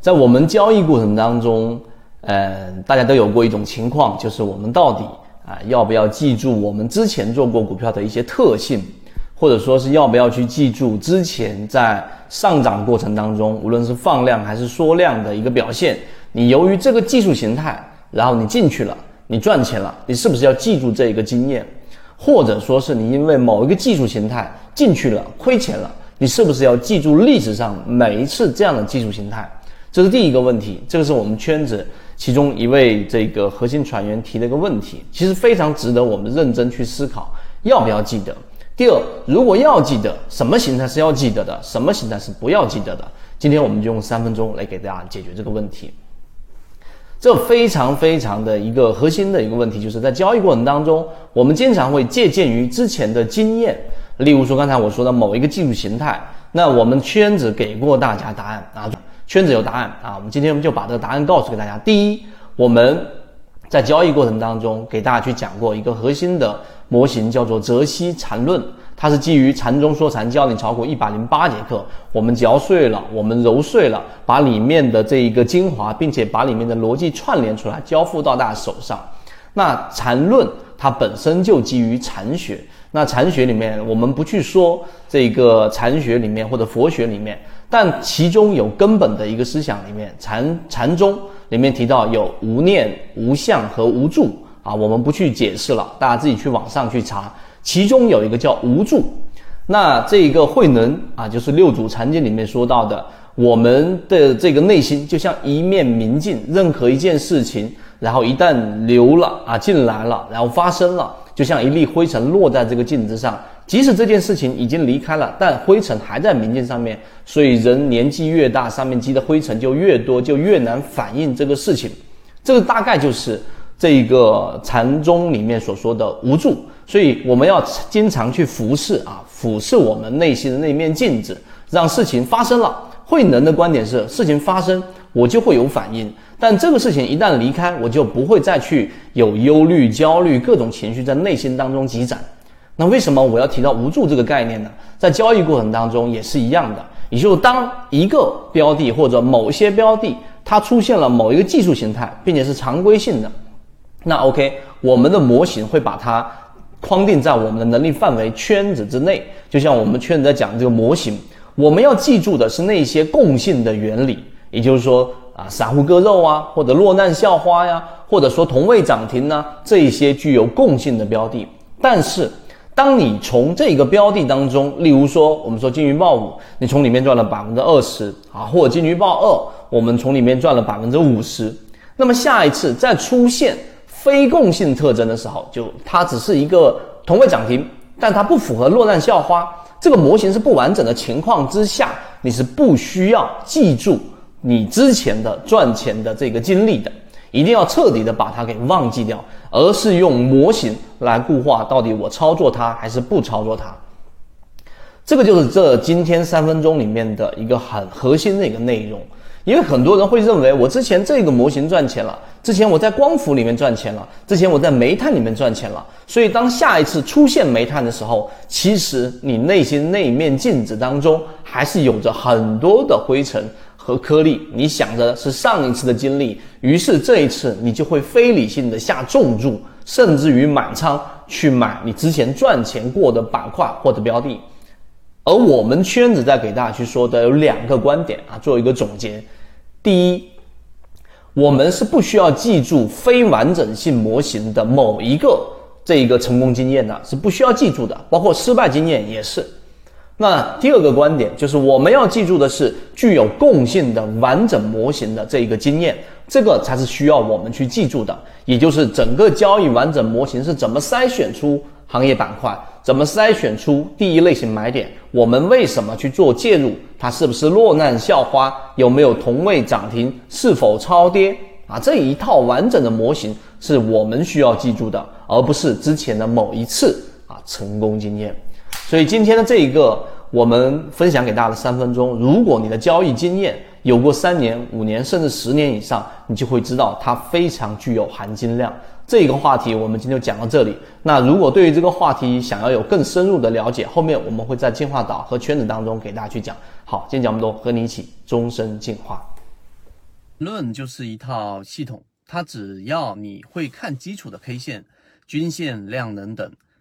在我们交易过程当中，呃，大家都有过一种情况，就是我们到底啊要不要记住我们之前做过股票的一些特性，或者说是要不要去记住之前在上涨过程当中，无论是放量还是缩量的一个表现，你由于这个技术形态，然后你进去了，你赚钱了，你是不是要记住这一个经验？或者说是你因为某一个技术形态进去了亏钱了，你是不是要记住历史上每一次这样的技术形态？这是第一个问题，这个是我们圈子其中一位这个核心船员提的一个问题，其实非常值得我们认真去思考，要不要记得？第二，如果要记得，什么形态是要记得的，什么形态是不要记得的？今天我们就用三分钟来给大家解决这个问题。这非常非常的一个核心的一个问题，就是在交易过程当中，我们经常会借鉴于之前的经验，例如说刚才我说的某一个技术形态，那我们圈子给过大家答案啊，圈子有答案啊，我们今天我们就把这个答案告诉给大家。第一，我们在交易过程当中给大家去讲过一个核心的模型，叫做泽西缠论。它是基于禅中说禅教你炒股一百零八节课，我们嚼碎了，我们揉碎了，把里面的这一个精华，并且把里面的逻辑串联出来，交付到大家手上。那禅论它本身就基于禅学，那禅学里面我们不去说这个禅学里面或者佛学里面，但其中有根本的一个思想里面，禅禅宗里面提到有无念、无相和无助啊，我们不去解释了，大家自己去网上去查。其中有一个叫无助，那这个慧能啊，就是六祖禅经里面说到的，我们的这个内心就像一面明镜，任何一件事情，然后一旦流了啊进来了，然后发生了，就像一粒灰尘落在这个镜子上，即使这件事情已经离开了，但灰尘还在明镜上面，所以人年纪越大，上面积的灰尘就越多，就越难反映这个事情。这个大概就是这个禅宗里面所说的无助。所以我们要经常去俯视啊，俯视我们内心的那面镜子，让事情发生了。慧能的观点是，事情发生我就会有反应，但这个事情一旦离开，我就不会再去有忧虑、焦虑各种情绪在内心当中积攒。那为什么我要提到无助这个概念呢？在交易过程当中也是一样的，也就是当一个标的或者某些标的它出现了某一个技术形态，并且是常规性的，那 OK，我们的模型会把它。框定在我们的能力范围圈子之内，就像我们圈子在讲这个模型，我们要记住的是那些共性的原理，也就是说啊，散户割肉啊，或者落难校花呀，或者说同位涨停呢，这一些具有共性的标的。但是，当你从这个标的当中，例如说我们说金鱼报五，你从里面赚了百分之二十啊，或者金鱼报二，我们从里面赚了百分之五十，那么下一次再出现。非共性特征的时候，就它只是一个同位涨停，但它不符合落难校花这个模型是不完整的情况之下，你是不需要记住你之前的赚钱的这个经历的，一定要彻底的把它给忘记掉，而是用模型来固化到底我操作它还是不操作它。这个就是这今天三分钟里面的一个很核心的一个内容。因为很多人会认为，我之前这个模型赚钱了，之前我在光伏里面赚钱了，之前我在煤炭里面赚钱了，所以当下一次出现煤炭的时候，其实你内心那一面镜子当中还是有着很多的灰尘和颗粒。你想着是上一次的经历，于是这一次你就会非理性的下重注，甚至于满仓去买你之前赚钱过的板块或者标的。而我们圈子在给大家去说的有两个观点啊，做一个总结。第一，我们是不需要记住非完整性模型的某一个这一个成功经验的，是不需要记住的，包括失败经验也是。那第二个观点就是我们要记住的是具有共性的完整模型的这一个经验，这个才是需要我们去记住的，也就是整个交易完整模型是怎么筛选出行业板块。怎么筛选出第一类型买点？我们为什么去做介入？它是不是落难校花？有没有同位涨停？是否超跌？啊，这一套完整的模型是我们需要记住的，而不是之前的某一次啊成功经验。所以今天的这一个我们分享给大家的三分钟，如果你的交易经验有过三年、五年甚至十年以上，你就会知道它非常具有含金量。这一个话题我们今天就讲到这里。那如果对于这个话题想要有更深入的了解，后面我们会在进化岛和圈子当中给大家去讲。好，今天讲这么多，和你一起终身进化。论就是一套系统，它只要你会看基础的 K 线、均线、量能等，